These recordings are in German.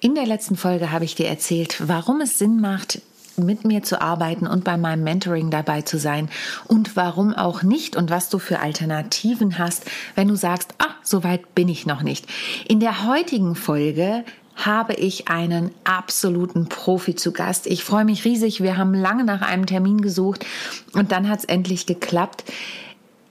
In der letzten Folge habe ich dir erzählt, warum es Sinn macht, mit mir zu arbeiten und bei meinem Mentoring dabei zu sein und warum auch nicht und was du für Alternativen hast, wenn du sagst, ah, so weit bin ich noch nicht. In der heutigen Folge habe ich einen absoluten Profi zu Gast. Ich freue mich riesig. Wir haben lange nach einem Termin gesucht und dann hat es endlich geklappt.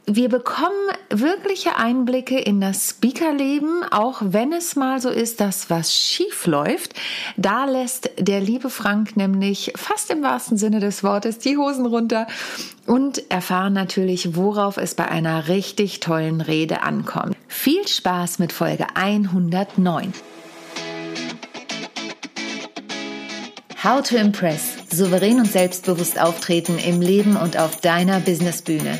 Wir bekommen wirkliche Einblicke in das Speakerleben, auch wenn es mal so ist, dass was schief läuft. Da lässt der liebe Frank nämlich fast im wahrsten Sinne des Wortes die Hosen runter und erfahren natürlich, worauf es bei einer richtig tollen Rede ankommt. Viel Spaß mit Folge 109. How to Impress. Souverän und selbstbewusst auftreten im Leben und auf deiner Businessbühne.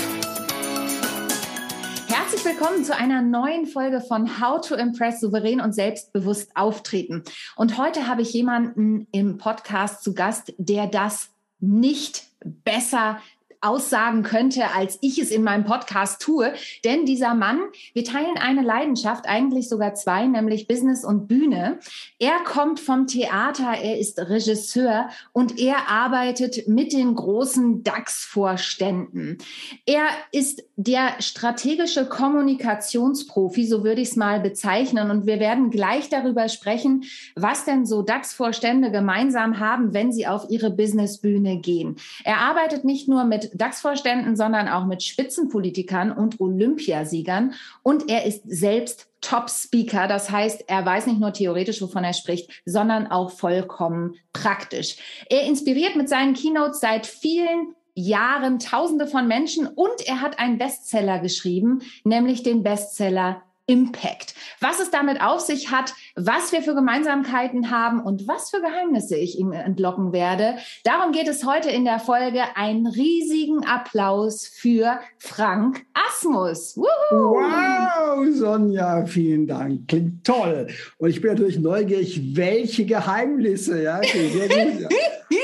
Willkommen zu einer neuen Folge von How to Impress souverän und selbstbewusst auftreten. Und heute habe ich jemanden im Podcast zu Gast, der das nicht besser aussagen könnte, als ich es in meinem Podcast tue. Denn dieser Mann, wir teilen eine Leidenschaft, eigentlich sogar zwei, nämlich Business und Bühne. Er kommt vom Theater, er ist Regisseur und er arbeitet mit den großen DAX-Vorständen. Er ist der strategische Kommunikationsprofi, so würde ich es mal bezeichnen. Und wir werden gleich darüber sprechen, was denn so DAX-Vorstände gemeinsam haben, wenn sie auf ihre Businessbühne gehen. Er arbeitet nicht nur mit DAX-Vorständen, sondern auch mit Spitzenpolitikern und Olympiasiegern. Und er ist selbst Top-Speaker. Das heißt, er weiß nicht nur theoretisch, wovon er spricht, sondern auch vollkommen praktisch. Er inspiriert mit seinen Keynotes seit vielen Jahren Tausende von Menschen und er hat einen Bestseller geschrieben, nämlich den Bestseller Impact. Was es damit auf sich hat, was wir für Gemeinsamkeiten haben und was für Geheimnisse ich ihm entlocken werde. Darum geht es heute in der Folge. Einen riesigen Applaus für Frank Asmus. Woohoo! Wow, Sonja, vielen Dank. Klingt toll. Und ich bin natürlich neugierig, welche Geheimnisse. Ja, sehr gut.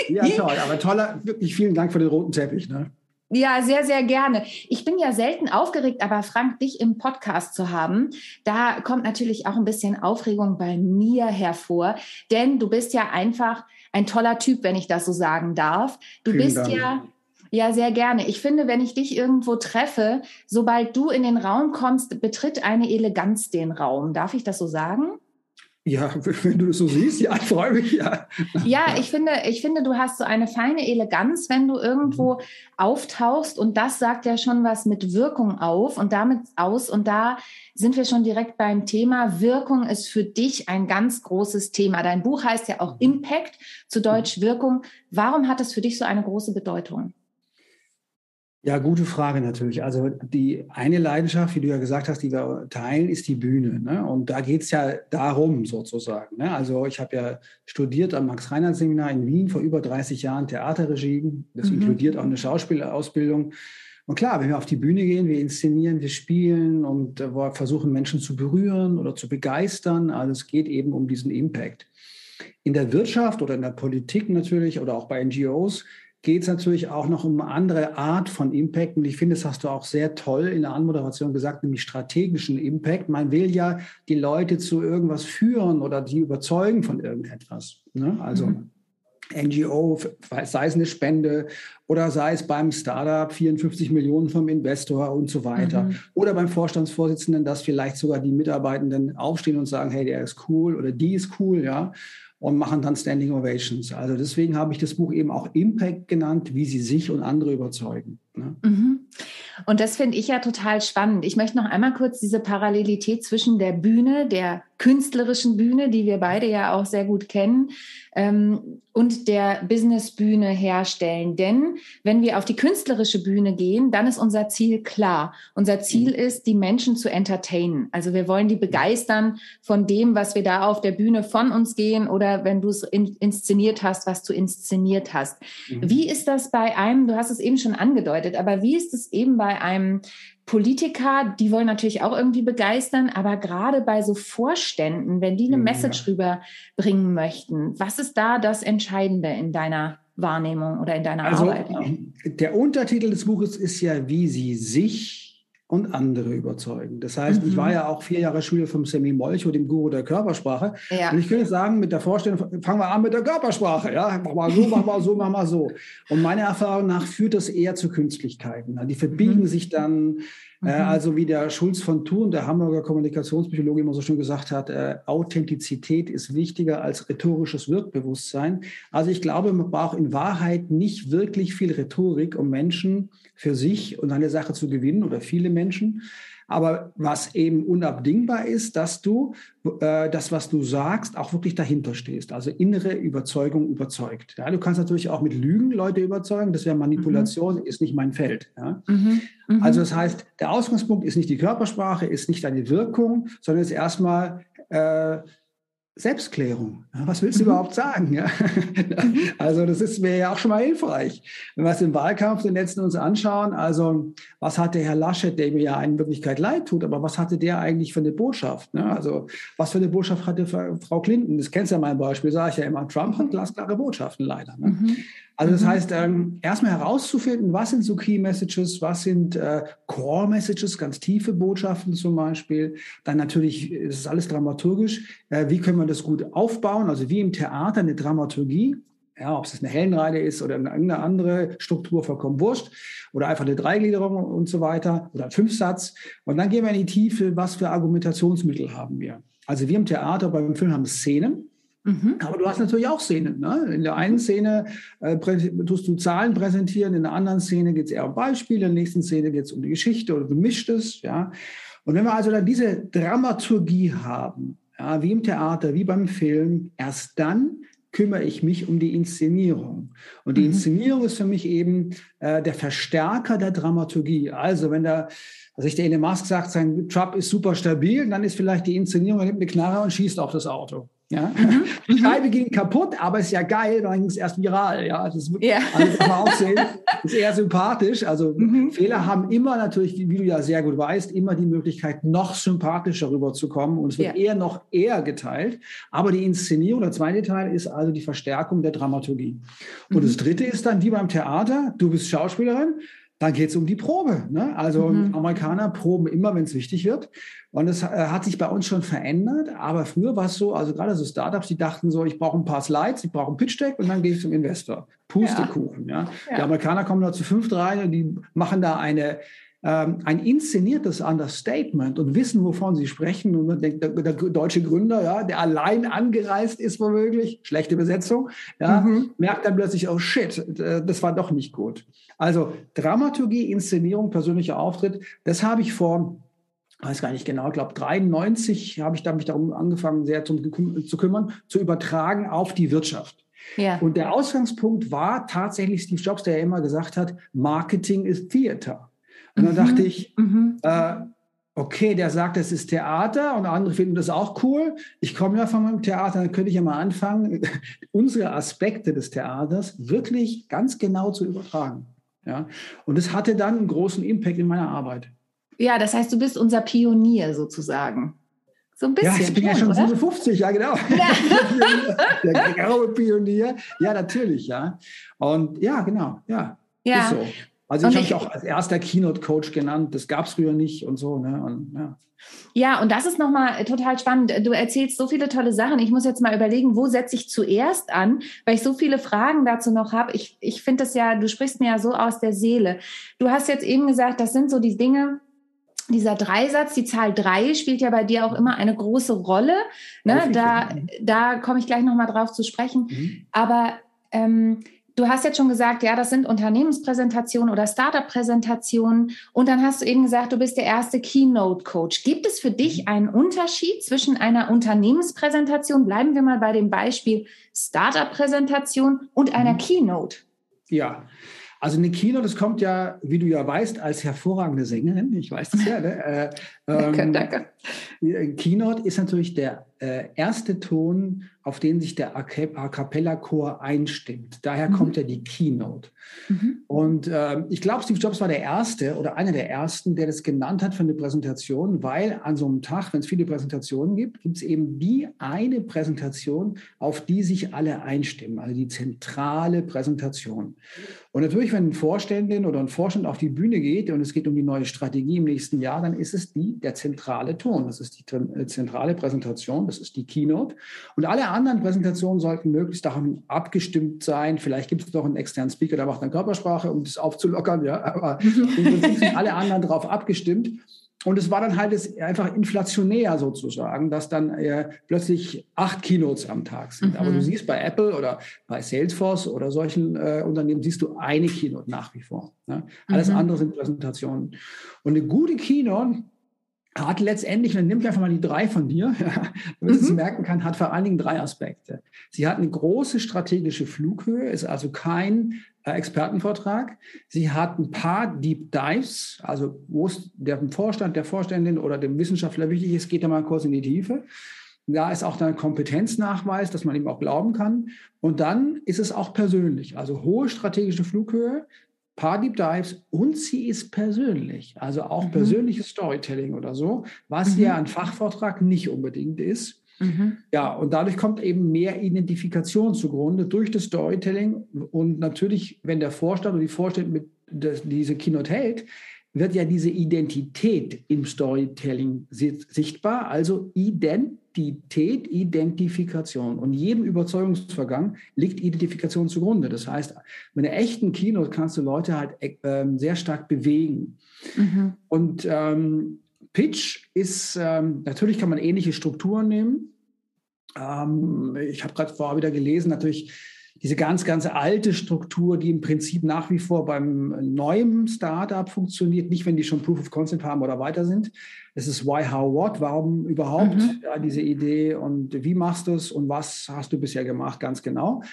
Ja. ja, toll. Aber toller, wirklich vielen Dank für den roten Teppich. Ne? Ja, sehr, sehr gerne. Ich bin ja selten aufgeregt, aber Frank, dich im Podcast zu haben, da kommt natürlich auch ein bisschen Aufregung bei mir hervor, denn du bist ja einfach ein toller Typ, wenn ich das so sagen darf. Du Vielen bist Dank. ja ja, sehr gerne. Ich finde, wenn ich dich irgendwo treffe, sobald du in den Raum kommst, betritt eine Eleganz den Raum. Darf ich das so sagen? Ja, wenn du das so siehst, ja, ich freue mich, ja. Ja, ich finde, ich finde, du hast so eine feine Eleganz, wenn du irgendwo mhm. auftauchst und das sagt ja schon was mit Wirkung auf und damit aus und da sind wir schon direkt beim Thema. Wirkung ist für dich ein ganz großes Thema. Dein Buch heißt ja auch mhm. Impact, zu Deutsch mhm. Wirkung. Warum hat es für dich so eine große Bedeutung? Ja, gute Frage natürlich. Also die eine Leidenschaft, wie du ja gesagt hast, die wir teilen, ist die Bühne. Ne? Und da geht es ja darum sozusagen. Ne? Also ich habe ja studiert am Max-Reinhardt-Seminar in Wien vor über 30 Jahren Theaterregie. Das mhm. inkludiert auch eine Schauspielausbildung. Und klar, wenn wir auf die Bühne gehen, wir inszenieren, wir spielen und äh, versuchen Menschen zu berühren oder zu begeistern. Also es geht eben um diesen Impact. In der Wirtschaft oder in der Politik natürlich oder auch bei NGOs geht es natürlich auch noch um eine andere Art von Impact. Und ich finde, das hast du auch sehr toll in der Anmoderation gesagt, nämlich strategischen Impact. Man will ja die Leute zu irgendwas führen oder die überzeugen von irgendetwas. Ne? Also mhm. NGO, sei es eine Spende oder sei es beim Startup 54 Millionen vom Investor und so weiter. Mhm. Oder beim Vorstandsvorsitzenden, dass vielleicht sogar die Mitarbeitenden aufstehen und sagen, hey, der ist cool oder die ist cool, ja und machen dann Standing Ovations. Also deswegen habe ich das Buch eben auch Impact genannt, wie sie sich und andere überzeugen. Ne? Mhm. Und das finde ich ja total spannend. Ich möchte noch einmal kurz diese Parallelität zwischen der Bühne, der künstlerischen Bühne, die wir beide ja auch sehr gut kennen, ähm, und der Businessbühne herstellen. Denn wenn wir auf die künstlerische Bühne gehen, dann ist unser Ziel klar. Unser Ziel mhm. ist, die Menschen zu entertainen. Also wir wollen die begeistern von dem, was wir da auf der Bühne von uns gehen oder wenn du es in, inszeniert hast, was du inszeniert hast. Mhm. Wie ist das bei einem, du hast es eben schon angedeutet, aber wie ist es eben bei einem Politiker, die wollen natürlich auch irgendwie begeistern, aber gerade bei so Vorständen, wenn die eine Message ja. rüberbringen möchten, was ist da das Entscheidende in deiner Wahrnehmung oder in deiner also, Arbeit? Der Untertitel des Buches ist ja, wie sie sich und andere überzeugen. Das heißt, mhm. ich war mhm. ja auch vier Jahre Schüler vom Semi Molcho, dem Guru der Körpersprache. Ja. Und ich könnte sagen, mit der Vorstellung, fangen wir an mit der Körpersprache. Ja, mach mal so, mach mal so, mach mal so. Und meiner Erfahrung nach führt das eher zu Künstlichkeiten. Die verbiegen mhm. sich dann, mhm. also wie der Schulz von Thun, der Hamburger Kommunikationspsychologe, immer so schön gesagt hat, äh, Authentizität ist wichtiger als rhetorisches Wirkbewusstsein. Also ich glaube, man braucht in Wahrheit nicht wirklich viel Rhetorik, um Menschen für sich und eine Sache zu gewinnen oder viele Menschen. Aber was eben unabdingbar ist, dass du äh, das, was du sagst, auch wirklich dahinter stehst. Also innere Überzeugung überzeugt. Ja, du kannst natürlich auch mit Lügen Leute überzeugen. Das wäre Manipulation, mhm. ist nicht mein Feld. Ja? Mhm. Mhm. Also das heißt, der Ausgangspunkt ist nicht die Körpersprache, ist nicht deine Wirkung, sondern ist erstmal äh, Selbstklärung. Was willst du mhm. überhaupt sagen? Ja? Also das ist mir ja auch schon mal hilfreich. Wenn wir es im Wahlkampf den letzten uns anschauen, also was hat der Herr Laschet, der mir ja in Wirklichkeit leid tut, aber was hatte der eigentlich für eine Botschaft? Ne? Also was für eine Botschaft hatte Frau Clinton? Das kennst du ja mein Beispiel, sage ich ja immer. Trump hat glasklare Botschaften leider. Ne? Mhm. Also das mhm. heißt, ähm, erstmal herauszufinden, was sind so Key Messages, was sind äh, Core Messages, ganz tiefe Botschaften zum Beispiel. Dann natürlich ist es alles dramaturgisch. Äh, wie können wir das gut aufbauen? Also wie im Theater eine Dramaturgie. Ja, ob es eine Hellenreide ist oder irgendeine andere Struktur, vollkommen wurscht. Oder einfach eine Dreigliederung und so weiter oder ein Fünfsatz. Und dann gehen wir in die Tiefe, was für Argumentationsmittel haben wir. Also wir im Theater beim Film haben Szenen. Mhm. Aber du hast natürlich auch Szenen. Ne? In der einen Szene äh, tust du Zahlen präsentieren, in der anderen Szene geht es eher um Beispiele, in der nächsten Szene geht es um die Geschichte oder gemischtes. Ja? Und wenn wir also dann diese Dramaturgie haben, ja, wie im Theater, wie beim Film, erst dann kümmere ich mich um die Inszenierung. Und die mhm. Inszenierung ist für mich eben äh, der Verstärker der Dramaturgie. Also wenn der, also ich der Elon Musk sagt, sein Truck ist super stabil, dann ist vielleicht die Inszenierung, er nimmt eine Knarre und schießt auf das Auto. Ja? Mhm. Die mhm. Scheibe ging kaputt, aber ist ja geil, dann ging es erst viral. Ja, das ist, ja. Also das auch sehen, ist eher sympathisch. Also mhm. Fehler haben immer natürlich, wie du ja sehr gut weißt, immer die Möglichkeit, noch sympathischer rüberzukommen. Und es wird ja. eher noch eher geteilt. Aber die Inszenierung, der zweite Teil, ist also die Verstärkung der Dramaturgie. Und mhm. das dritte ist dann wie beim Theater, du bist Schauspielerin, dann geht es um die Probe. Ne? Also mhm. Amerikaner proben immer, wenn es wichtig wird. Und es äh, hat sich bei uns schon verändert. Aber früher war es so, also gerade so Startups, die dachten so, ich brauche ein paar Slides, ich brauche ein Pitch Deck und dann gehe ich zum Investor. Pustekuchen. Ja. ja. Die Amerikaner kommen da zu fünft rein und die machen da eine ein inszeniertes Understatement und wissen, wovon sie sprechen. Und man denkt, der, der deutsche Gründer, ja, der allein angereist ist womöglich, schlechte Besetzung, ja, mhm. merkt dann plötzlich, oh shit, das war doch nicht gut. Also Dramaturgie, Inszenierung, persönlicher Auftritt, das habe ich vor weiß gar nicht genau, ich glaube 93 habe ich da mich darum angefangen, sehr zum, zu kümmern, zu übertragen auf die Wirtschaft. Ja. Und der Ausgangspunkt war tatsächlich Steve Jobs, der ja immer gesagt hat, Marketing ist Theater. Und dann mhm. dachte ich, mhm. äh, okay, der sagt, es ist Theater und andere finden das auch cool. Ich komme ja von meinem Theater, dann könnte ich ja mal anfangen, unsere Aspekte des Theaters wirklich ganz genau zu übertragen. Ja? Und es hatte dann einen großen Impact in meiner Arbeit. Ja, das heißt, du bist unser Pionier sozusagen. So ein bisschen. Ja, ich bin ja schon oder? 57, ja genau. Ja. Der graue Pionier. Ja, natürlich, ja. Und ja, genau, ja. Ja. Ist so. Also ich habe mich auch als erster Keynote-Coach genannt. Das gab es früher nicht und so. Ne? Und, ja. ja, und das ist nochmal total spannend. Du erzählst so viele tolle Sachen. Ich muss jetzt mal überlegen, wo setze ich zuerst an, weil ich so viele Fragen dazu noch habe. Ich, ich finde das ja, du sprichst mir ja so aus der Seele. Du hast jetzt eben gesagt, das sind so die Dinge, dieser Dreisatz, die Zahl drei spielt ja bei dir auch immer eine große Rolle. Ne? Da, da komme ich gleich nochmal drauf zu sprechen. Mhm. Aber ähm, Du hast jetzt schon gesagt, ja, das sind Unternehmenspräsentationen oder Startup-Präsentationen. Und dann hast du eben gesagt, du bist der erste Keynote-Coach. Gibt es für dich mhm. einen Unterschied zwischen einer Unternehmenspräsentation, bleiben wir mal bei dem Beispiel Startup-Präsentation und einer mhm. Keynote? Ja, also eine Keynote, das kommt ja, wie du ja weißt, als hervorragende Sängerin, ich weiß das ja. Ne? Äh, ähm, danke, danke. Keynote ist natürlich der äh, erste Ton, auf den sich der A Cappella Chor einstimmt. Daher mhm. kommt ja die Keynote. Mhm. Und äh, ich glaube, Steve Jobs war der Erste oder einer der Ersten, der das genannt hat für eine Präsentation, weil an so einem Tag, wenn es viele Präsentationen gibt, gibt es eben die eine Präsentation, auf die sich alle einstimmen, also die zentrale Präsentation. Und natürlich, wenn ein Vorständin oder ein Vorstand auf die Bühne geht und es geht um die neue Strategie im nächsten Jahr, dann ist es die, der zentrale Ton. Das ist die äh, zentrale Präsentation das ist die Keynote. Und alle anderen Präsentationen sollten möglichst davon abgestimmt sein. Vielleicht gibt es noch einen externen Speaker, der macht dann Körpersprache, um das aufzulockern. Ja, aber im Prinzip sind alle anderen darauf abgestimmt. Und es war dann halt einfach inflationär sozusagen, dass dann äh, plötzlich acht Keynotes am Tag sind. Mhm. Aber du siehst bei Apple oder bei Salesforce oder solchen äh, Unternehmen, siehst du eine Keynote nach wie vor. Ne? Alles mhm. andere sind Präsentationen. Und eine gute Keynote hat letztendlich, dann nehme ich einfach mal die drei von dir, damit mhm. sie merken kann, hat vor allen Dingen drei Aspekte. Sie hat eine große strategische Flughöhe, ist also kein äh, Expertenvortrag. Sie hat ein paar Deep Dives, also wo es dem Vorstand, der Vorständin oder dem Wissenschaftler wichtig ist, geht er mal kurz in die Tiefe. Da ist auch dann Kompetenznachweis, dass man ihm auch glauben kann. Und dann ist es auch persönlich, also hohe strategische Flughöhe, paar Deep Dives und sie ist persönlich, also auch mhm. persönliches Storytelling oder so, was mhm. ja ein Fachvortrag nicht unbedingt ist. Mhm. Ja, und dadurch kommt eben mehr Identifikation zugrunde durch das Storytelling. Und natürlich, wenn der Vorstand oder die Vorstände mit das, diese Keynote hält, wird ja diese Identität im Storytelling sichtbar, also Identität, Identifikation. Und jedem Überzeugungsvergang liegt Identifikation zugrunde. Das heißt, mit einer echten Keynote kannst du Leute halt äh, sehr stark bewegen. Mhm. Und ähm, Pitch ist, ähm, natürlich kann man ähnliche Strukturen nehmen. Ähm, ich habe gerade vorher wieder gelesen, natürlich diese ganz, ganz alte Struktur, die im Prinzip nach wie vor beim neuen Startup funktioniert, nicht wenn die schon Proof of Concept haben oder weiter sind. Es ist why, how, what, warum überhaupt mhm. ja, diese Idee und wie machst du es und was hast du bisher gemacht, ganz genau.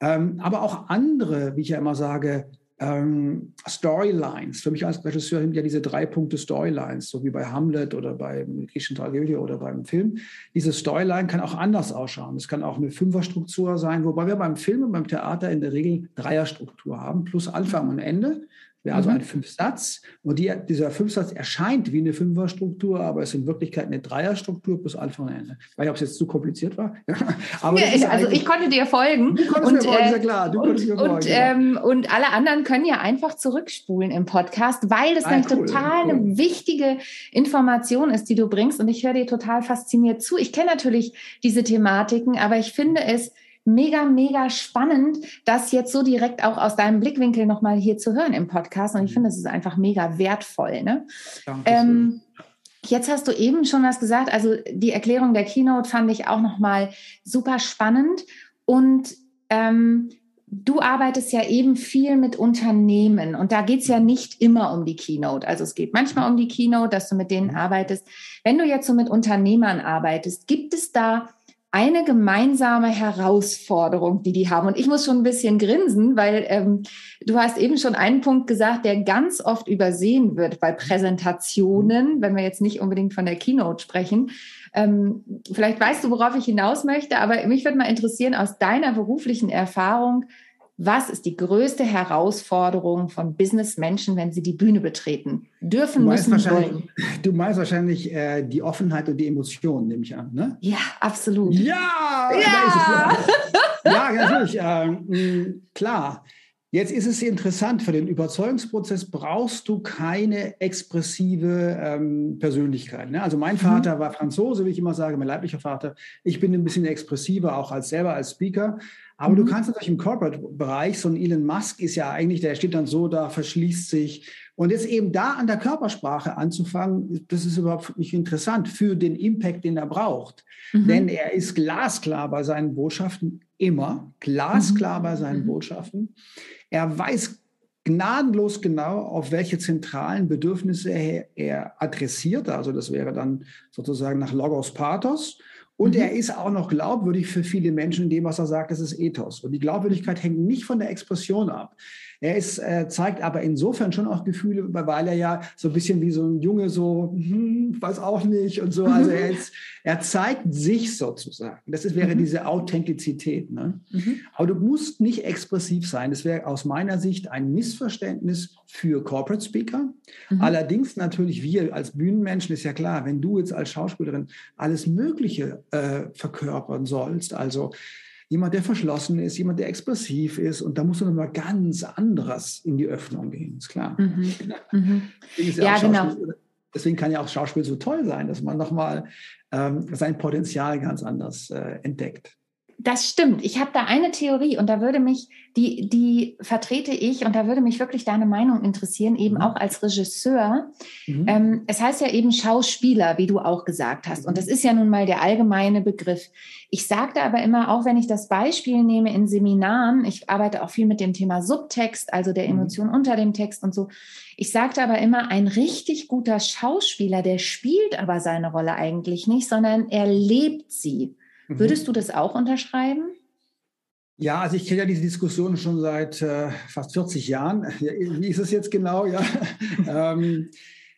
Ähm, aber auch andere, wie ich ja immer sage, ähm, Storylines. Für mich als Regisseur sind ja diese drei Punkte Storylines, so wie bei Hamlet oder bei griechischen Tragödie oder beim Film. Diese Storyline kann auch anders ausschauen. Es kann auch eine Fünferstruktur sein, wobei wir beim Film und beim Theater in der Regel Dreierstruktur haben, plus Anfang und Ende wäre also mhm. ein Fünfsatz. Und die, dieser Fünfsatz erscheint wie eine Fünferstruktur, aber es ist in Wirklichkeit eine Dreierstruktur plus Anfang und Ende. Ich weiß nicht, ob es jetzt zu kompliziert war. aber ja, also ich konnte dir folgen. Du konntest und, mir folgen, äh, klar. Du und, mir folgen, und, ja. ähm, und alle anderen können ja einfach zurückspulen im Podcast, weil das ah, nämlich cool, total cool. eine wichtige Information ist, die du bringst. Und ich höre dir total fasziniert zu. Ich kenne natürlich diese Thematiken, aber ich finde es mega, mega spannend, das jetzt so direkt auch aus deinem Blickwinkel nochmal hier zu hören im Podcast. Und ich finde, es ist einfach mega wertvoll. Ne? Ähm, jetzt hast du eben schon was gesagt. Also die Erklärung der Keynote fand ich auch nochmal super spannend. Und ähm, du arbeitest ja eben viel mit Unternehmen und da geht es ja nicht immer um die Keynote. Also es geht manchmal um die Keynote, dass du mit denen mhm. arbeitest. Wenn du jetzt so mit Unternehmern arbeitest, gibt es da eine gemeinsame Herausforderung, die die haben. Und ich muss schon ein bisschen grinsen, weil ähm, du hast eben schon einen Punkt gesagt, der ganz oft übersehen wird bei Präsentationen, wenn wir jetzt nicht unbedingt von der Keynote sprechen. Ähm, vielleicht weißt du, worauf ich hinaus möchte, aber mich würde mal interessieren, aus deiner beruflichen Erfahrung, was ist die größte Herausforderung von Businessmenschen, wenn sie die Bühne betreten? Dürfen, müssen, wollen. Du meinst wahrscheinlich äh, die Offenheit und die Emotionen, nehme ich an, ne? Ja, absolut. Ja! Ja, ja natürlich. Äh, klar. Jetzt ist es interessant, für den Überzeugungsprozess brauchst du keine expressive ähm, Persönlichkeit. Ne? Also mein mhm. Vater mhm. war Franzose, wie ich immer sage, mein leiblicher Vater. Ich bin ein bisschen expressiver, auch als selber als Speaker. Aber mhm. du kannst natürlich im Corporate-Bereich, so ein Elon Musk ist ja eigentlich, der steht dann so da, verschließt sich. Und jetzt eben da an der Körpersprache anzufangen, das ist überhaupt nicht interessant für den Impact, den er braucht. Mhm. Denn er ist glasklar bei seinen Botschaften, immer glasklar mhm. bei seinen mhm. Botschaften. Er weiß gnadenlos genau, auf welche zentralen Bedürfnisse er, er adressiert. Also das wäre dann sozusagen nach Logos Pathos. Und mhm. er ist auch noch glaubwürdig für viele Menschen in dem, was er sagt, das ist Ethos. Und die Glaubwürdigkeit hängt nicht von der Expression ab. Er ist, äh, zeigt aber insofern schon auch Gefühle, weil er ja so ein bisschen wie so ein Junge so, hm, weiß auch nicht und so. Also er, ist, er zeigt sich sozusagen. Das ist, wäre mhm. diese Authentizität. Ne? Mhm. Aber du musst nicht expressiv sein. Das wäre aus meiner Sicht ein Missverständnis für Corporate Speaker. Mhm. Allerdings natürlich wir als Bühnenmenschen ist ja klar, wenn du jetzt als Schauspielerin alles Mögliche äh, verkörpern sollst, also jemand, der verschlossen ist, jemand, der expressiv ist. Und da muss man mal ganz anderes in die Öffnung gehen, ist klar. Mhm. Mhm. Ja, ja genau. Deswegen kann ja auch Schauspiel so toll sein, dass man nochmal ähm, sein Potenzial ganz anders äh, entdeckt. Das stimmt. Ich habe da eine Theorie und da würde mich, die, die vertrete ich und da würde mich wirklich deine Meinung interessieren, eben mhm. auch als Regisseur. Mhm. Ähm, es heißt ja eben Schauspieler, wie du auch gesagt hast. Und das ist ja nun mal der allgemeine Begriff. Ich sagte aber immer, auch wenn ich das Beispiel nehme in Seminaren, ich arbeite auch viel mit dem Thema Subtext, also der mhm. Emotion mhm. unter dem Text und so. Ich sagte aber immer, ein richtig guter Schauspieler, der spielt aber seine Rolle eigentlich nicht, sondern er lebt sie. Mhm. Würdest du das auch unterschreiben? Ja, also ich kenne ja diese Diskussion schon seit äh, fast 40 Jahren. Wie ist es jetzt genau? Ja. ähm,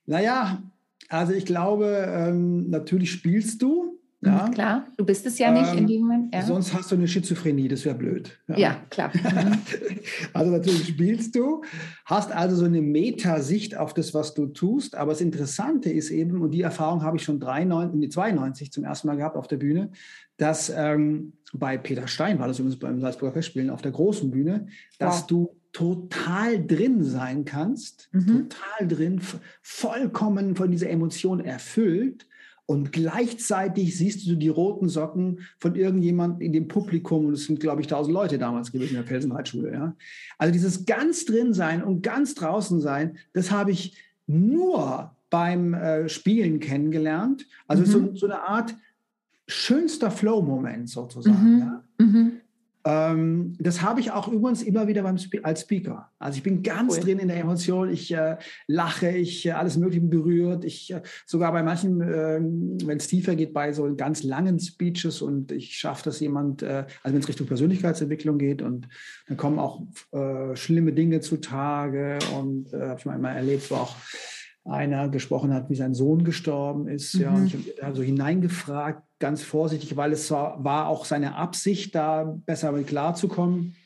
naja, also ich glaube, ähm, natürlich spielst du, ja. Klar, du bist es ja nicht ähm, in dem Moment. Ja. Sonst hast du eine Schizophrenie, das wäre blöd. Ja, ja klar. Mhm. also natürlich spielst du, hast also so eine Metasicht auf das, was du tust. Aber das Interessante ist eben, und die Erfahrung habe ich schon 93, 92 zum ersten Mal gehabt auf der Bühne, dass ähm, bei Peter Stein war das übrigens beim Salzburger Festspielen auf der großen Bühne, dass wow. du total drin sein kannst, mhm. total drin, vollkommen von dieser Emotion erfüllt und gleichzeitig siehst du die roten Socken von irgendjemandem in dem Publikum. Und es sind, glaube ich, tausend Leute damals gewesen in der Felsenreitschule. Ja? Also dieses ganz drin sein und ganz draußen sein, das habe ich nur beim äh, Spielen kennengelernt. Also mhm. so, so, eine Art schönster Flow-Moment sozusagen. Mhm. Ja? Mhm. Ähm, das habe ich auch übrigens immer wieder beim als Speaker. Also ich bin ganz cool. drin in der Emotion. Ich äh, lache, ich äh, alles Mögliche berührt. Ich äh, sogar bei manchen, ähm, wenn es tiefer geht, bei so ganz langen Speeches und ich schaffe das jemand, äh, also wenn es Richtung Persönlichkeitsentwicklung geht und dann kommen auch äh, schlimme Dinge zutage und äh, habe ich mal erlebt, wo auch einer gesprochen hat, wie sein Sohn gestorben ist. Mhm. Ja, und ich habe also hineingefragt, ganz vorsichtig, weil es war, war auch seine Absicht, da besser mit klarzukommen.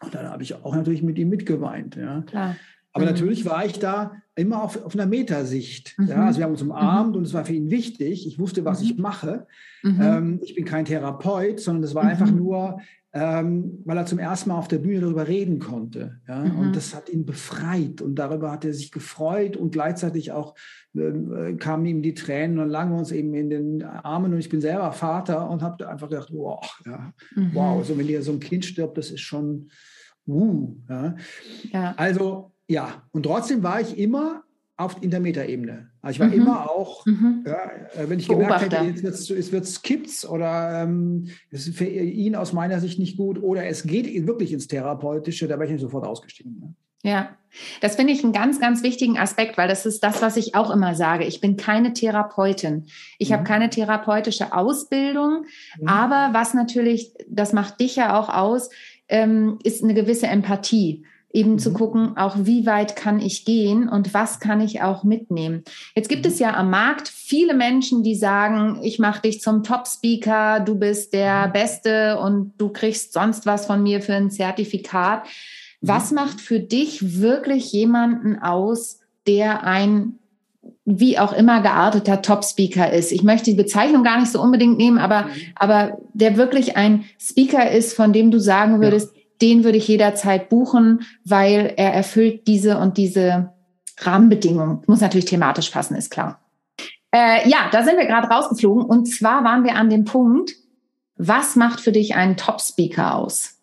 Und dann habe ich auch natürlich mit ihm mitgeweint. Ja. Klar. Aber mhm. natürlich war ich da immer auf, auf einer Metasicht. Mhm. Ja, also wir haben uns umarmt mhm. und es war für ihn wichtig. Ich wusste, was ich mhm. mache. Mhm. Ähm, ich bin kein Therapeut, sondern es war einfach nur, ähm, weil er zum ersten Mal auf der Bühne darüber reden konnte. Ja? Mhm. Und das hat ihn befreit und darüber hat er sich gefreut und gleichzeitig auch äh, kamen ihm die Tränen und lagen wir uns eben in den Armen und ich bin selber Vater und habe einfach gedacht, wow, ja, mhm. wow, also wenn dir so ein Kind stirbt, das ist schon, uh, ja. Also ja, und trotzdem war ich immer auf in der Metaebene. Also ich war mhm. immer auch, mhm. ja, äh, wenn ich gemerkt hätte, jetzt wird's, es wird skipps oder ähm, es ist für ihn aus meiner Sicht nicht gut oder es geht wirklich ins Therapeutische, da wäre ich nicht sofort ausgestiegen. Ne? Ja, das finde ich einen ganz, ganz wichtigen Aspekt, weil das ist das, was ich auch immer sage. Ich bin keine Therapeutin. Ich mhm. habe keine therapeutische Ausbildung, mhm. aber was natürlich, das macht dich ja auch aus, ähm, ist eine gewisse Empathie eben mhm. zu gucken, auch wie weit kann ich gehen und was kann ich auch mitnehmen. Jetzt gibt mhm. es ja am Markt viele Menschen, die sagen, ich mache dich zum Top-Speaker, du bist der mhm. Beste und du kriegst sonst was von mir für ein Zertifikat. Mhm. Was macht für dich wirklich jemanden aus, der ein wie auch immer gearteter Top-Speaker ist. Ich möchte die Bezeichnung gar nicht so unbedingt nehmen, aber, mhm. aber der wirklich ein Speaker ist, von dem du sagen würdest, ja den würde ich jederzeit buchen, weil er erfüllt diese und diese Rahmenbedingungen. Muss natürlich thematisch passen, ist klar. Äh, ja, da sind wir gerade rausgeflogen. Und zwar waren wir an dem Punkt, was macht für dich einen Top-Speaker aus?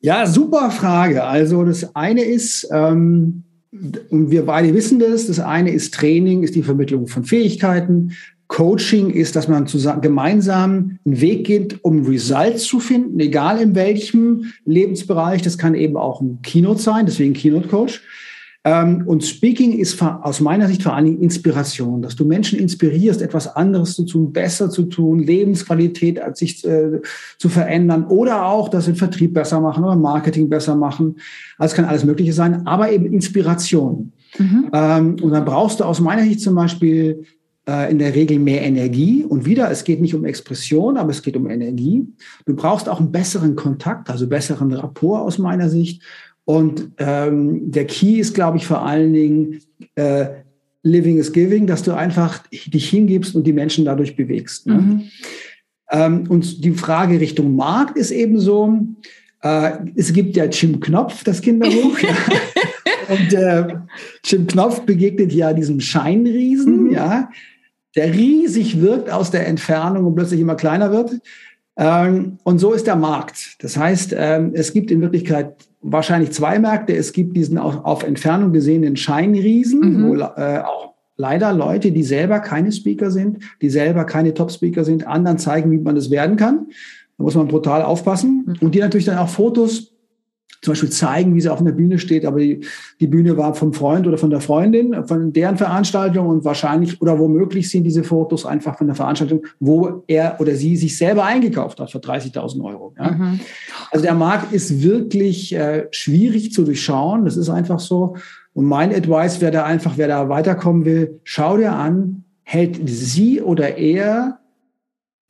Ja, super Frage. Also das eine ist, ähm, wir beide wissen das, das eine ist Training, ist die Vermittlung von Fähigkeiten. Coaching ist, dass man zusammen, gemeinsam einen Weg geht, um Results zu finden, egal in welchem Lebensbereich. Das kann eben auch ein Keynote sein, deswegen Keynote Coach. Ähm, und Speaking ist aus meiner Sicht vor allen Dingen Inspiration, dass du Menschen inspirierst, etwas anderes zu tun, besser zu tun, Lebensqualität als sich äh, zu verändern oder auch, dass sie den Vertrieb besser machen oder Marketing besser machen. Also kann alles Mögliche sein, aber eben Inspiration. Mhm. Ähm, und dann brauchst du aus meiner Sicht zum Beispiel in der Regel mehr Energie. Und wieder, es geht nicht um Expression, aber es geht um Energie. Du brauchst auch einen besseren Kontakt, also besseren Rapport aus meiner Sicht. Und ähm, der Key ist, glaube ich, vor allen Dingen äh, Living is Giving, dass du einfach dich hingibst und die Menschen dadurch bewegst. Ne? Mhm. Ähm, und die Frage Richtung Markt ist ebenso, äh, es gibt ja Jim Knopf, das Kinderbuch. und äh, Jim Knopf begegnet ja diesem Scheinriesen, mhm. ja, der riesig wirkt aus der Entfernung und plötzlich immer kleiner wird. Ähm, und so ist der Markt. Das heißt, ähm, es gibt in Wirklichkeit wahrscheinlich zwei Märkte. Es gibt diesen auf, auf Entfernung gesehenen Scheinriesen, mhm. wo äh, auch leider Leute, die selber keine Speaker sind, die selber keine Top-Speaker sind, anderen zeigen, wie man das werden kann. Da muss man brutal aufpassen. Mhm. Und die natürlich dann auch Fotos zum Beispiel zeigen, wie sie auf einer Bühne steht, aber die, die Bühne war vom Freund oder von der Freundin, von deren Veranstaltung und wahrscheinlich oder womöglich sind diese Fotos einfach von der Veranstaltung, wo er oder sie sich selber eingekauft hat für 30.000 Euro. Ja. Mhm. Also der Markt ist wirklich äh, schwierig zu durchschauen, das ist einfach so. Und mein Advice wäre da einfach, wer da weiterkommen will, schau dir an, hält sie oder er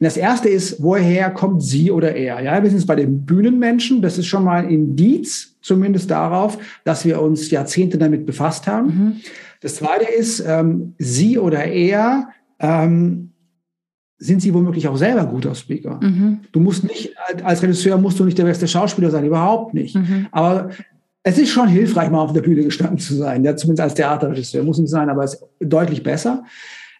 das erste ist, woher kommt sie oder er? Ja, wir sind jetzt bei den Bühnenmenschen. Das ist schon mal ein Indiz, zumindest darauf, dass wir uns Jahrzehnte damit befasst haben. Mhm. Das zweite ist, ähm, sie oder er, ähm, sind sie womöglich auch selber guter Speaker. Mhm. Du musst nicht, als Regisseur musst du nicht der beste Schauspieler sein, überhaupt nicht. Mhm. Aber es ist schon hilfreich, mal auf der Bühne gestanden zu sein, ja, zumindest als Theaterregisseur. Muss nicht sein, aber es ist deutlich besser.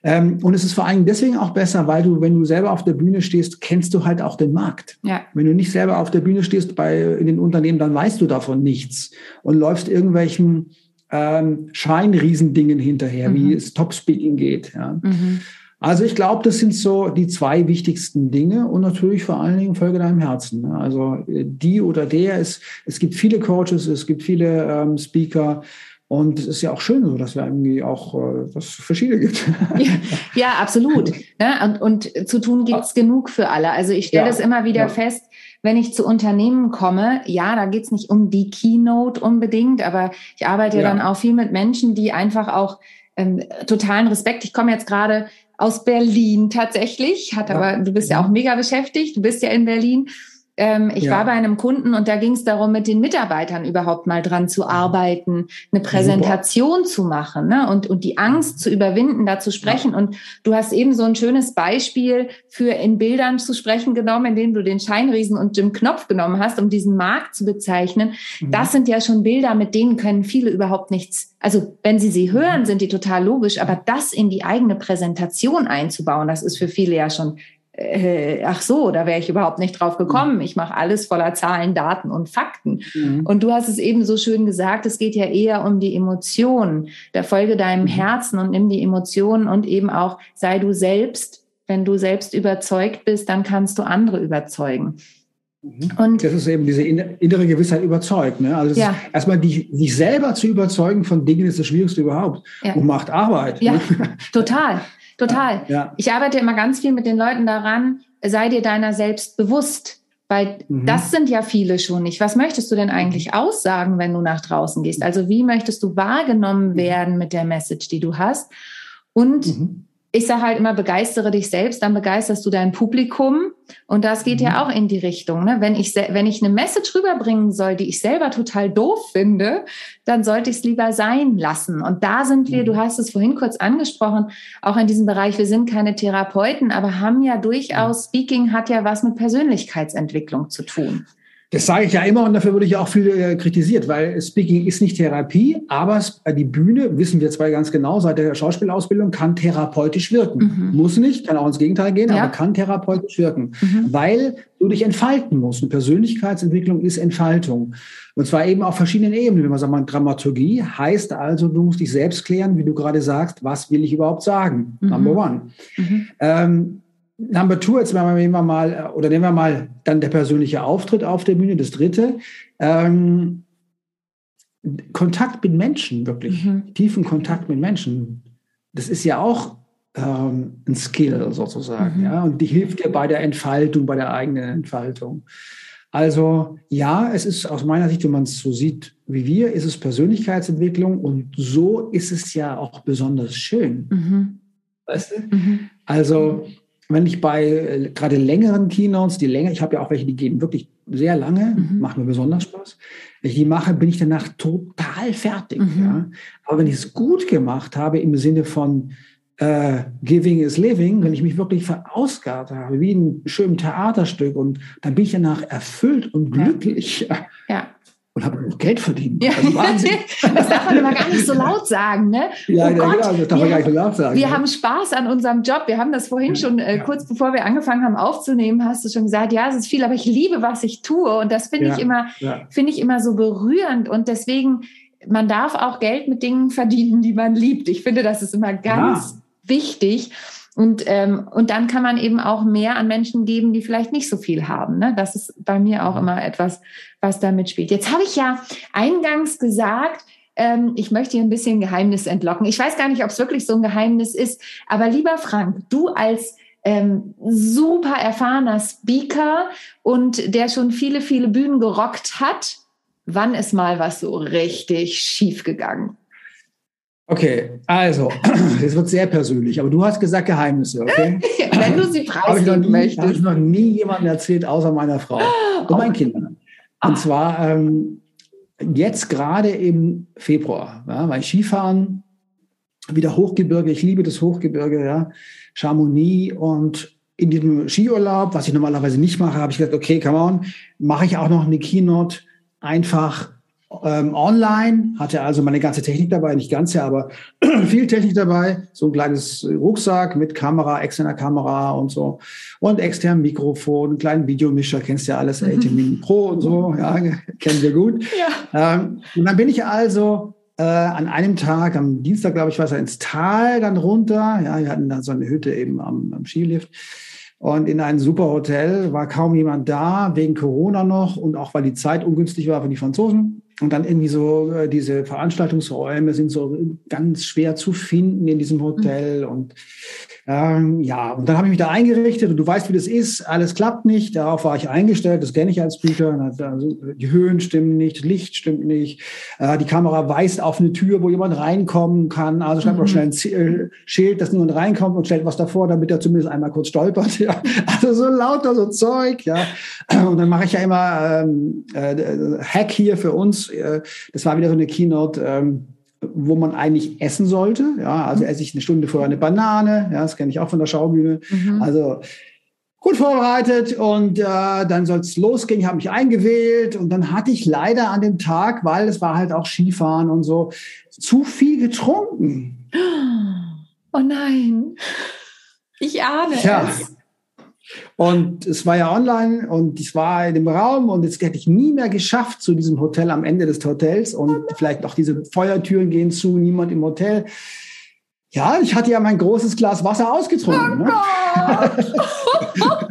Ähm, und es ist vor allem deswegen auch besser, weil du, wenn du selber auf der Bühne stehst, kennst du halt auch den Markt. Ja. Wenn du nicht selber auf der Bühne stehst bei, in den Unternehmen, dann weißt du davon nichts und läufst irgendwelchen ähm, Scheinriesendingen hinterher, mhm. wie es Top-Speaking geht. Ja. Mhm. Also ich glaube, das sind so die zwei wichtigsten Dinge und natürlich vor allen Dingen Folge deinem Herzen. Ne? Also äh, die oder der ist, es gibt viele Coaches, es gibt viele ähm, Speaker. Und es ist ja auch schön so, dass wir irgendwie auch äh, was verschiedene gibt. ja, ja, absolut. Ja, und, und zu tun gibt es genug für alle. Also ich stelle es immer wieder ja. fest, wenn ich zu Unternehmen komme, ja, da geht es nicht um die Keynote unbedingt, aber ich arbeite ja. dann auch viel mit Menschen, die einfach auch ähm, totalen Respekt. Ich komme jetzt gerade aus Berlin tatsächlich, hat aber, du bist ja auch mega beschäftigt, du bist ja in Berlin ähm, ich ja. war bei einem Kunden und da ging es darum, mit den Mitarbeitern überhaupt mal dran zu arbeiten, eine Präsentation Super. zu machen ne? und, und die Angst zu überwinden, da zu sprechen. Ja. Und du hast eben so ein schönes Beispiel für in Bildern zu sprechen genommen, in denen du den Scheinriesen und Jim Knopf genommen hast, um diesen Markt zu bezeichnen. Mhm. Das sind ja schon Bilder, mit denen können viele überhaupt nichts. Also wenn sie sie hören, sind die total logisch, aber das in die eigene Präsentation einzubauen, das ist für viele ja schon äh, ach so, da wäre ich überhaupt nicht drauf gekommen. Mhm. Ich mache alles voller Zahlen, Daten und Fakten. Mhm. Und du hast es eben so schön gesagt, es geht ja eher um die Emotionen. Da folge deinem mhm. Herzen und nimm die Emotionen und eben auch sei du selbst. Wenn du selbst überzeugt bist, dann kannst du andere überzeugen. Mhm. Und das ist eben diese innere Gewissheit überzeugt. Ne? Also ja. erstmal die, sich selber zu überzeugen von Dingen ist das Schwierigste überhaupt ja. und macht Arbeit. Ja, ne? total. Total. Ja. Ich arbeite immer ganz viel mit den Leuten daran, sei dir deiner selbst bewusst. Weil mhm. das sind ja viele schon nicht. Was möchtest du denn eigentlich aussagen, wenn du nach draußen gehst? Also wie möchtest du wahrgenommen mhm. werden mit der Message, die du hast? Und mhm ich sage halt immer, begeistere dich selbst, dann begeisterst du dein Publikum. Und das geht mhm. ja auch in die Richtung. Ne? Wenn, ich, wenn ich eine Message rüberbringen soll, die ich selber total doof finde, dann sollte ich es lieber sein lassen. Und da sind wir, mhm. du hast es vorhin kurz angesprochen, auch in diesem Bereich, wir sind keine Therapeuten, aber haben ja durchaus, Speaking hat ja was mit Persönlichkeitsentwicklung zu tun. Das sage ich ja immer und dafür würde ich auch viel äh, kritisiert, weil Speaking ist nicht Therapie, aber äh, die Bühne, wissen wir zwei ganz genau, seit der Schauspielausbildung kann therapeutisch wirken. Mhm. Muss nicht, kann auch ins Gegenteil gehen, ja. aber kann therapeutisch wirken, mhm. weil du dich entfalten musst. Und Persönlichkeitsentwicklung ist Entfaltung. Und zwar eben auf verschiedenen Ebenen. Wenn man sagt, man Dramaturgie heißt also, du musst dich selbst klären, wie du gerade sagst, was will ich überhaupt sagen? Mhm. Number one. Mhm. Ähm, Number two, jetzt nehmen wir mal, oder nehmen wir mal dann der persönliche Auftritt auf der Bühne, das dritte. Ähm, Kontakt mit Menschen, wirklich, mhm. tiefen Kontakt mit Menschen, das ist ja auch ähm, ein Skill sozusagen. Mhm. Ja? Und die hilft dir bei der Entfaltung, bei der eigenen Entfaltung. Also ja, es ist aus meiner Sicht, wenn man es so sieht wie wir, ist es Persönlichkeitsentwicklung und so ist es ja auch besonders schön. Mhm. Weißt du? Mhm. Also wenn ich bei äh, gerade längeren Keynotes, die länger, ich habe ja auch welche, die gehen wirklich sehr lange, mhm. macht mir besonders Spaß. Wenn ich die mache, bin ich danach total fertig. Mhm. Ja? Aber wenn ich es gut gemacht habe im Sinne von äh, Giving is Living, wenn ich mich wirklich verausgabt habe, wie ein schönes Theaterstück und dann bin ich danach erfüllt und glücklich. Ja. ja. Und habe Geld verdient. Ja. Also das darf man immer gar nicht so laut sagen, ne? Ja, oh ja Gott, genau, das darf man gar nicht so laut sagen. Wir ja. haben Spaß an unserem Job. Wir haben das vorhin schon, äh, kurz bevor wir angefangen haben aufzunehmen, hast du schon gesagt, ja, es ist viel, aber ich liebe, was ich tue. Und das finde ich immer, finde ich immer so berührend. Und deswegen, man darf auch Geld mit Dingen verdienen, die man liebt. Ich finde, das ist immer ganz wichtig. Und, ähm, und dann kann man eben auch mehr an Menschen geben, die vielleicht nicht so viel haben. Ne? Das ist bei mir auch immer etwas, was da mitspielt. Jetzt habe ich ja eingangs gesagt, ähm, ich möchte hier ein bisschen Geheimnis entlocken. Ich weiß gar nicht, ob es wirklich so ein Geheimnis ist, aber lieber Frank, du als ähm, super erfahrener Speaker und der schon viele, viele Bühnen gerockt hat, wann ist mal was so richtig schief gegangen? Okay, also, es wird sehr persönlich, aber du hast gesagt Geheimnisse, okay? Wenn du sie preisgeben möchtest. Habe ich noch nie jemandem erzählt, außer meiner Frau und meinen Kindern. Und zwar ähm, jetzt gerade im Februar, ja, weil Skifahren, wieder Hochgebirge, ich liebe das Hochgebirge, ja, Chamonix und in diesem Skiurlaub, was ich normalerweise nicht mache, habe ich gesagt, okay, come on, mache ich auch noch eine Keynote einfach ähm, online, hatte also meine ganze Technik dabei, nicht ganze, aber viel Technik dabei, so ein kleines Rucksack mit Kamera, externer Kamera und so und externem Mikrofon, einen kleinen Videomischer, kennst ja alles, mhm. 18 Mini Pro und so, ja, kennen wir gut. Ja. Ähm, und dann bin ich also äh, an einem Tag, am Dienstag, glaube ich, war es ins Tal dann runter, ja, wir hatten dann so eine Hütte eben am, am Skilift und in ein super Hotel war kaum jemand da, wegen Corona noch und auch weil die Zeit ungünstig war für die Franzosen. Und dann irgendwie so, äh, diese Veranstaltungsräume sind so ganz schwer zu finden in diesem Hotel. Mhm. Und ähm, ja, und dann habe ich mich da eingerichtet und du weißt, wie das ist. Alles klappt nicht. Darauf war ich eingestellt. Das kenne ich als Speaker. Also, die Höhen stimmen nicht, das Licht stimmt nicht. Äh, die Kamera weist auf eine Tür, wo jemand reinkommen kann. Also schreibt mhm. noch schnell ein äh, Schild, dass niemand reinkommt und stellt was davor, damit er zumindest einmal kurz stolpert. Ja. Also so lauter so Zeug. Ja. Und dann mache ich ja immer ähm, äh, Hack hier für uns äh, das war wieder so eine Keynote, ähm, wo man eigentlich essen sollte. Ja, also esse ich eine Stunde vorher eine Banane. Ja, das kenne ich auch von der Schaubühne. Mhm. Also gut vorbereitet und äh, dann soll es losgehen. Ich habe mich eingewählt und dann hatte ich leider an dem Tag, weil es war halt auch Skifahren und so, zu viel getrunken. Oh nein. Ich ahne ja. es. Und es war ja online und ich war in dem Raum und jetzt hätte ich nie mehr geschafft zu diesem Hotel am Ende des Hotels und vielleicht auch diese Feuertüren gehen zu, niemand im Hotel. Ja, ich hatte ja mein großes Glas Wasser ausgetrunken. Oh ne?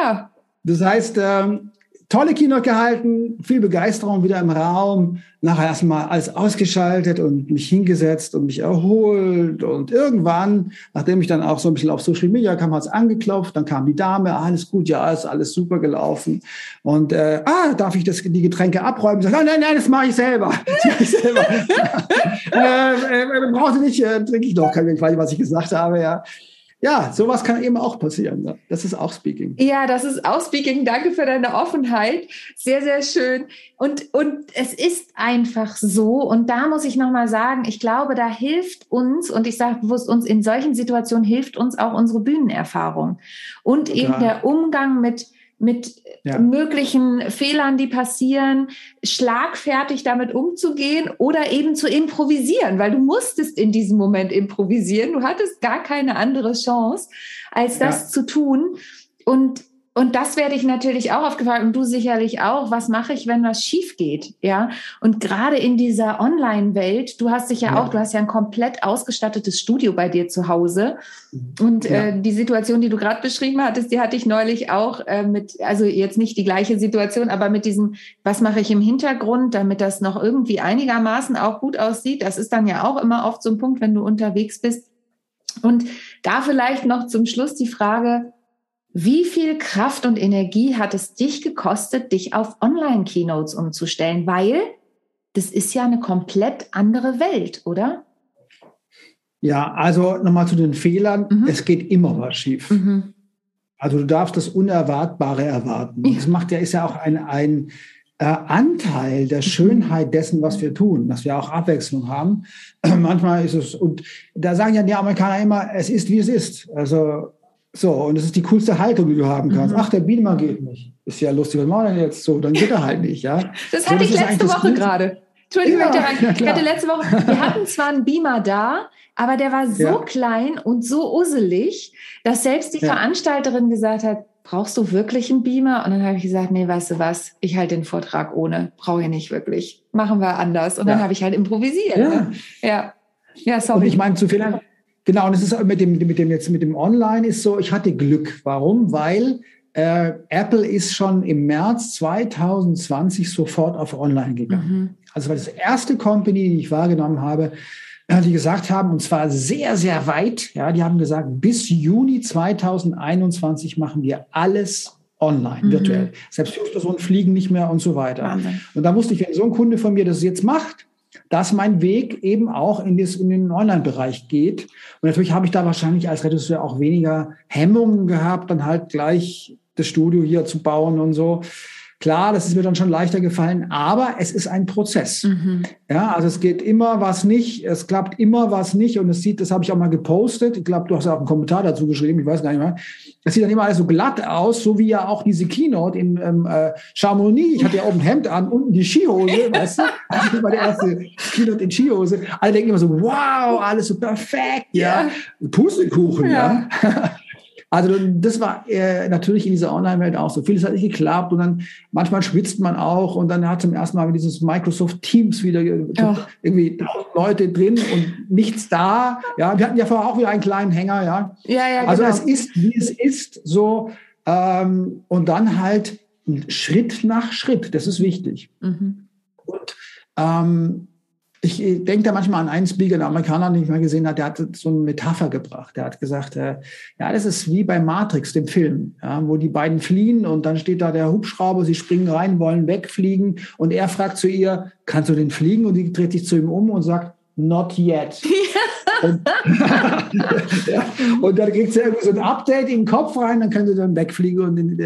ja. Das heißt, ähm, tolle Keynote gehalten, viel Begeisterung wieder im Raum, nachher erstmal alles ausgeschaltet und mich hingesetzt und mich erholt und irgendwann, nachdem ich dann auch so ein bisschen auf Social Media kam, hat es angeklopft, dann kam die Dame, alles gut, ja, ist alles super gelaufen und äh, ah, darf ich das, die Getränke abräumen? Sag, nein, nein, das mache ich selber. Das mache ich selber. äh, äh, braucht ihr nicht, äh, trinke ich noch, ich was ich gesagt habe, ja ja, sowas kann eben auch passieren. Ne? Das ist auch Speaking. Ja, das ist auch Speaking. Danke für deine Offenheit. Sehr, sehr schön. Und, und es ist einfach so. Und da muss ich nochmal sagen, ich glaube, da hilft uns, und ich sage bewusst uns, in solchen Situationen hilft uns auch unsere Bühnenerfahrung und Total. eben der Umgang mit mit ja. möglichen Fehlern, die passieren, schlagfertig damit umzugehen oder eben zu improvisieren, weil du musstest in diesem Moment improvisieren. Du hattest gar keine andere Chance, als das ja. zu tun. Und Und das werde ich natürlich auch aufgefragt und du sicherlich auch. Was mache ich, wenn was schief geht? Ja. Und gerade in dieser Online-Welt, du hast dich ja, ja, auch, du hast ja ein komplett ausgestattetes Studio bei dir zu Hause. Und ja. äh, die Situation, die du gerade beschrieben hattest, die hatte ich neulich auch äh, mit, also jetzt nicht die gleiche Situation, aber mit diesem, was mache ich im Hintergrund, damit das noch irgendwie einigermaßen auch gut aussieht. Das ist dann ja auch immer oft so ein Punkt, wenn du unterwegs bist. Und da vielleicht noch zum Schluss die Frage, wie viel Kraft und Energie hat es dich gekostet, dich auf Online-Keynotes umzustellen? Weil das ist ja eine komplett andere Welt, oder? Ja, also nochmal zu den Fehlern. Mhm. Es geht immer was schief. Mhm. Also du darfst das Unerwartbare erwarten. Ja. Das macht ja, ist ja auch ein, ein äh, Anteil der mhm. Schönheit dessen, was wir tun, dass wir auch Abwechslung haben. Manchmal ist es, und da sagen ja die Amerikaner immer, es ist, wie es ist. Also so, und das ist die coolste Haltung, die du haben kannst. Mhm. Ach, der Beamer geht nicht. Ist ja lustig, was machen wir denn jetzt so? Dann geht er halt nicht, ja. Das so, hatte das ich letzte Woche gerade. Entschuldigung, ja, ich, ich hatte letzte Woche, wir hatten zwar einen Beamer da, aber der war so ja. klein und so usselig, dass selbst die ja. Veranstalterin gesagt hat, brauchst du wirklich einen Beamer? Und dann habe ich gesagt, nee, weißt du was, ich halte den Vortrag ohne, brauche ich nicht wirklich. Machen wir anders. Und dann habe ich halt improvisiert. Ja, ne? ja. ja sorry. Und ich meine, zu viel Genau, und es ist mit dem, mit dem jetzt mit dem Online ist so, ich hatte Glück. Warum? Weil äh, Apple ist schon im März 2020 sofort auf Online gegangen. Mhm. Also war das erste Company, die ich wahrgenommen habe, äh, die gesagt haben, und zwar sehr, sehr weit, ja, die haben gesagt, bis Juni 2021 machen wir alles online, mhm. virtuell. Selbst Personen fliegen nicht mehr und so weiter. Wahnsinn. Und da wusste ich, wenn so ein Kunde von mir das jetzt macht, dass mein Weg eben auch in, das, in den Online-Bereich geht. Und natürlich habe ich da wahrscheinlich als Regisseur auch weniger Hemmungen gehabt, dann halt gleich das Studio hier zu bauen und so. Klar, das ist mir dann schon leichter gefallen, aber es ist ein Prozess. Mhm. Ja, also es geht immer was nicht, es klappt immer was nicht und es sieht, das habe ich auch mal gepostet. Ich glaube, du hast ja auch einen Kommentar dazu geschrieben, ich weiß gar nicht mehr. Es sieht dann immer alles so glatt aus, so wie ja auch diese Keynote in ähm, äh, Chamonix. Ich hatte ja oben ein Hemd an, unten die Skihose, weißt du? Das ist immer der erste Keynote in Skihose. Alle denken immer so, wow, alles so perfekt, ja. ja. Pustekuchen, ja. ja. Also das war äh, natürlich in dieser Online-Welt auch so. Vieles hat nicht geklappt und dann manchmal schwitzt man auch und dann hat zum ersten Mal dieses Microsoft Teams wieder oh. irgendwie Leute drin und nichts da. Ja, wir hatten ja vorher auch wieder einen kleinen Hänger, ja. Ja, ja. Also genau. es ist, wie es ist, so ähm, und dann halt Schritt nach Schritt. Das ist wichtig. Mhm. Und ähm, ich denke da manchmal an einen Speaker, der Amerikaner, den ich mal gesehen habe, der hat so eine Metapher gebracht. Der hat gesagt, äh, ja, das ist wie bei Matrix, dem Film, ja, wo die beiden fliehen und dann steht da der Hubschrauber, sie springen rein, wollen wegfliegen und er fragt zu ihr, kannst du den fliegen? Und die dreht sich zu ihm um und sagt, not yet. und, ja, und dann kriegt sie irgendwie so ein Update in den Kopf rein, dann können sie dann wegfliegen und in,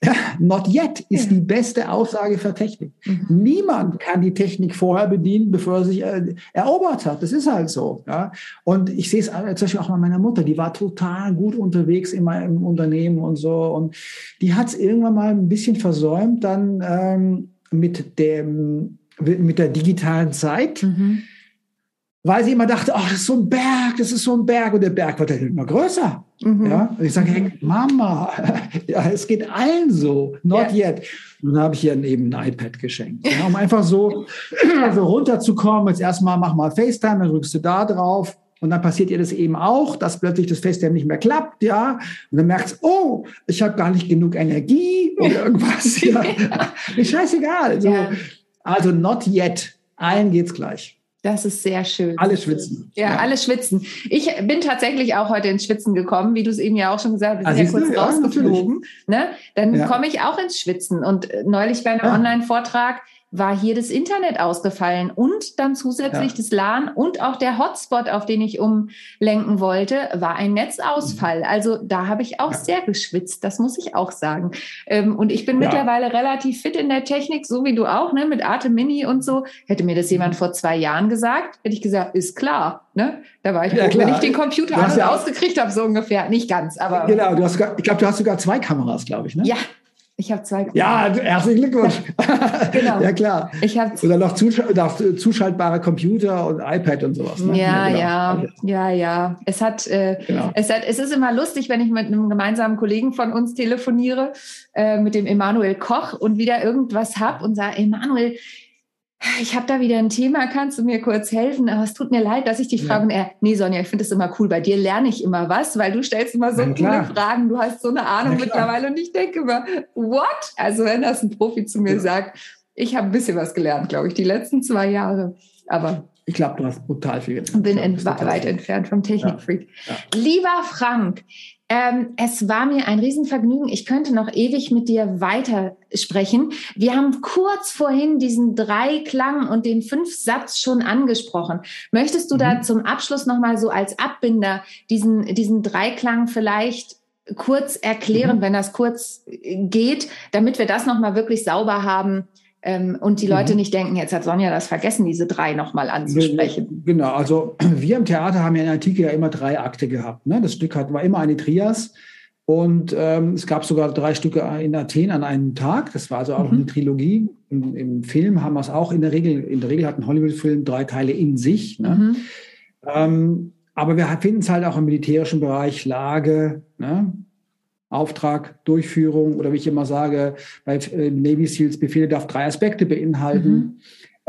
äh, Not yet ist die beste Aussage für Technik. Mhm. Niemand kann die Technik vorher bedienen, bevor er sich äh, erobert hat. Das ist halt so. Ja? Und ich sehe es zum Beispiel auch bei meiner Mutter, die war total gut unterwegs immer im Unternehmen und so. Und die hat es irgendwann mal ein bisschen versäumt, dann ähm, mit, dem, mit der digitalen Zeit. Mhm weil sie immer dachte, ach, das ist so ein Berg, das ist so ein Berg und der Berg wird dann immer größer. Mhm. Ja, und ich sage, hey, Mama, ja, es geht allen so, not yeah. yet. Und dann habe ich ihr eben ein iPad geschenkt, ja, um einfach so, so runterzukommen. Jetzt erstmal mach mal FaceTime, dann drückst du da drauf. Und dann passiert ihr das eben auch, dass plötzlich das FaceTime nicht mehr klappt, ja. Und dann merkst du, oh, ich habe gar nicht genug Energie oder irgendwas. ja. Ist scheißegal. So. Also not yet. Allen geht's gleich. Das ist sehr schön. Alle schwitzen. Ja, ja, alle schwitzen. Ich bin tatsächlich auch heute ins Schwitzen gekommen, wie du es eben ja auch schon gesagt hast. Wir sind ja kurz rausgeflogen. Ne? Dann ja. komme ich auch ins Schwitzen. Und neulich bei einem ja. Online-Vortrag war hier das Internet ausgefallen und dann zusätzlich ja. das LAN und auch der Hotspot, auf den ich umlenken wollte, war ein Netzausfall. Also da habe ich auch ja. sehr geschwitzt, das muss ich auch sagen. Ähm, und ich bin ja. mittlerweile relativ fit in der Technik, so wie du auch, ne, mit Arte Mini und so. Hätte mir das jemand vor zwei Jahren gesagt, hätte ich gesagt, ist klar. Ne? Da war ich, ja, wenn ich den Computer an und ausgekriegt habe, so ungefähr. Nicht ganz, aber. Genau, du hast, ich glaube, du hast sogar zwei Kameras, glaube ich. Ne? Ja, Ich habe zwei. Ja, herzlichen Glückwunsch. genau. Ja, klar. Ich hab Oder noch zusch zuschaltbare Computer und iPad und sowas. Ne? Ja, ja, genau. ja, ja. Es hat, äh, genau. es hat, es ist immer lustig, wenn ich mit einem gemeinsamen Kollegen von uns telefoniere, äh, mit dem Emanuel Koch und wieder irgendwas hab und sage, Emanuel, ich habe da wieder ein Thema, kannst du mir kurz helfen? Aber es tut mir leid, dass ich dich ja. frage. Und er, nee, Sonja, ich finde es immer cool. Bei dir lerne ich immer was, weil du stellst immer so viele Fragen. Du hast so eine Ahnung mittlerweile. Und ich denke immer, what? Also wenn das ein Profi zu mir ja. sagt, ich habe ein bisschen was gelernt, glaube ich, die letzten zwei Jahre. Aber ich glaube, du hast brutal viel gelernt. Bin ent weit entfernt vom Technikfreak. Ja. Lieber Frank, ähm, es war mir ein Riesenvergnügen. Ich könnte noch ewig mit dir weitersprechen. Wir haben kurz vorhin diesen Dreiklang und den Fünfsatz schon angesprochen. Möchtest du mhm. da zum Abschluss nochmal so als Abbinder diesen, diesen Dreiklang vielleicht kurz erklären, mhm. wenn das kurz geht, damit wir das nochmal wirklich sauber haben? Ähm, und die Leute mhm. nicht denken, jetzt hat Sonja das vergessen, diese drei nochmal anzusprechen. Genau, also wir im Theater haben ja in der Antike ja immer drei Akte gehabt. Ne? Das Stück hat, war immer eine Trias. Und ähm, es gab sogar drei Stücke in Athen an einem Tag. Das war also auch mhm. eine Trilogie. Im, Im, Film haben wir es auch in der Regel. In der Regel hat ein Hollywood-Film drei Teile in sich. Ne? Mhm. Ähm, aber wir finden es halt auch im militärischen Bereich Lage, ne? Auftrag, Durchführung oder wie ich immer sage, bei äh, Navy SEALs Befehle darf drei Aspekte beinhalten. Mhm.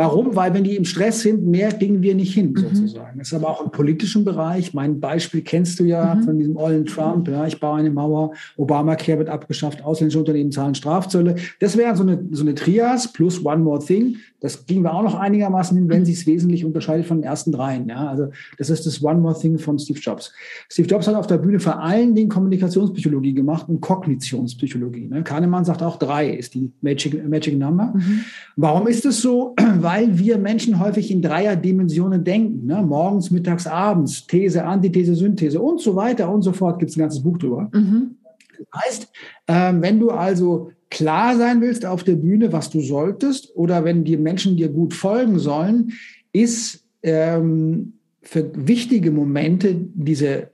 Warum? Weil wenn die im Stress sind, mehr kriegen wir nicht hin, mhm. sozusagen. Das ist aber auch im politischen Bereich. Mein Beispiel kennst du ja mhm. von diesem ollen Trump. Ja, ich baue eine Mauer, Obamacare wird abgeschafft, ausländische Unternehmen zahlen Strafzölle. Das wäre so eine, so eine Trias plus One More Thing. Das ging wir auch noch einigermaßen hin, wenn mhm. sich es wesentlich unterscheidet von den ersten dreien. Ja, also das ist das One More Thing von Steve Jobs. Steve Jobs hat auf der Bühne vor allen Dingen Kommunikationspsychologie gemacht und Kognitionspsychologie. Ne? Kahnemann sagt auch drei ist die Magic, Magic Number. Mhm. Warum ist es so? weil wir Menschen häufig in Dreierdimensionen denken. Ne? Morgens, mittags, abends, These, Antithese, Synthese und so weiter und so fort. Gibt es ein ganzes Buch drüber. Mhm. Das heißt, ähm, wenn du also klar sein willst auf der Bühne, was du solltest, oder wenn die Menschen dir gut folgen sollen, ist ähm, für wichtige Momente diese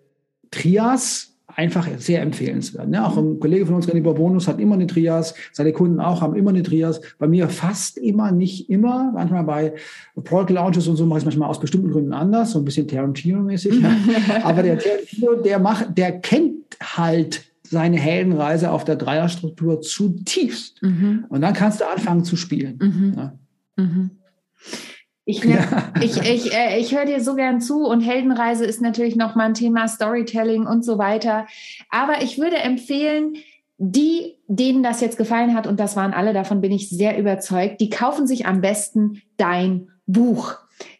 Trias einfach sehr empfehlenswert. Ne? Auch ein Kollege von uns, René Bonus, hat immer eine Trias. Seine Kunden auch haben immer eine Trias. Bei mir fast immer, nicht immer. Manchmal bei Product Launches und so mache ich es manchmal aus bestimmten Gründen anders, so ein bisschen Tarantino-mäßig. Ja. Aber der Tarantino, der macht, der kennt halt seine Heldenreise auf der Dreierstruktur zutiefst. Mhm. Und dann kannst du anfangen zu spielen. Mhm. Ja. Mhm. Ich, ja. ich, ich, äh, ich höre dir so gern zu und Heldenreise ist natürlich nochmal ein Thema, Storytelling und so weiter. Aber ich würde empfehlen, die, denen das jetzt gefallen hat, und das waren alle, davon bin ich sehr überzeugt, die kaufen sich am besten dein Buch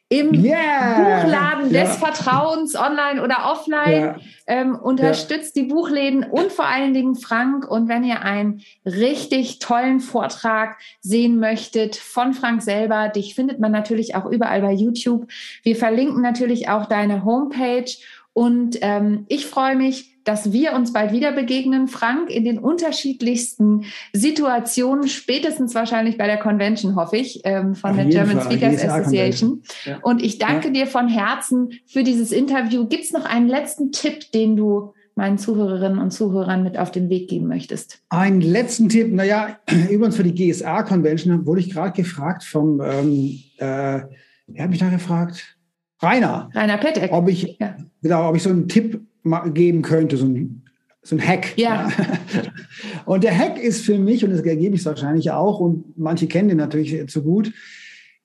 im yeah. Buchladen ja. des Vertrauens, online oder offline. Ja. Ähm, unterstützt ja. die Buchläden und vor allen Dingen Frank. Und wenn ihr einen richtig tollen Vortrag sehen möchtet von Frank selber, dich findet man natürlich auch überall bei YouTube. Wir verlinken natürlich auch deine Homepage. Und ähm, ich freue mich, dass wir uns bald wieder begegnen, Frank, in den unterschiedlichsten Situationen, spätestens wahrscheinlich bei der Convention, hoffe ich, ähm, von Auf der German Fall. Speakers Association. Ja. Und ich danke ja. dir von Herzen für dieses Interview. Gibt es noch einen letzten Tipp, den du meinen Zuhörerinnen und Zuhörern mit auf den Weg geben möchtest? Einen letzten Tipp, naja, übrigens für die GSA-Convention wurde ich gerade gefragt vom, ähm, äh, wer hat mich da gefragt? Rainer. Rainer Pettek. Ob ich, ja. genau, ob ich so einen Tipp geben könnte, so ein, so ein Hack. Ja. Und der Hack ist für mich, und das ergebe ich wahrscheinlich auch, und manche kennen den natürlich zu gut,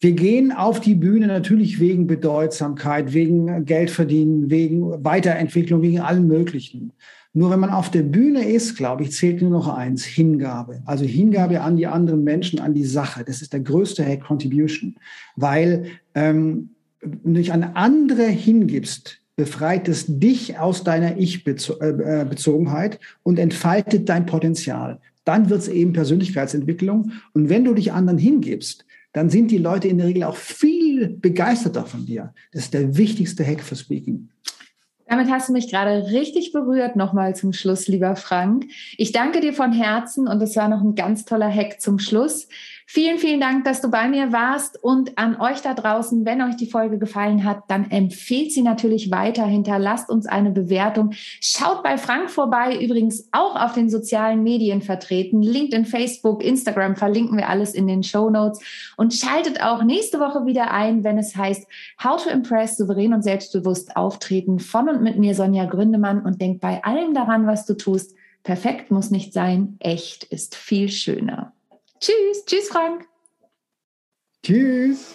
wir gehen auf die Bühne natürlich wegen Bedeutsamkeit, wegen Geldverdienen, wegen Weiterentwicklung, wegen allem Möglichen. Nur wenn man auf der Bühne ist, glaube ich, zählt nur noch eins, Hingabe. Also Hingabe an die anderen Menschen, an die Sache. Das ist der größte Hack Contribution, weil ähm, dich an andere hingibst, befreit es dich aus deiner Ich-Bezogenheit äh, und entfaltet dein Potenzial. Dann wird es eben Persönlichkeitsentwicklung. Und wenn du dich anderen hingibst, dann sind die Leute in der Regel auch viel begeisterter von dir. Das ist der wichtigste Hack für Speaking. Damit hast du mich gerade richtig berührt, nochmal zum Schluss, lieber Frank. Ich danke dir von Herzen und es war noch ein ganz toller Hack zum Schluss. Vielen, vielen Dank, dass du bei mir warst und an euch da draußen, wenn euch die Folge gefallen hat, dann empfehlt sie natürlich weiter. Hinterlasst uns eine Bewertung. Schaut bei Frank vorbei, übrigens auch auf den sozialen Medien vertreten. LinkedIn, Facebook, Instagram verlinken wir alles in den Show Notes und schaltet auch nächste Woche wieder ein, wenn es heißt How to Impress, souverän und selbstbewusst auftreten von und mit mir Sonja Gründemann und denk bei allem daran, was du tust. Perfekt muss nicht sein, echt ist viel schöner. Tschüss, tschüss Frank. Tschüss.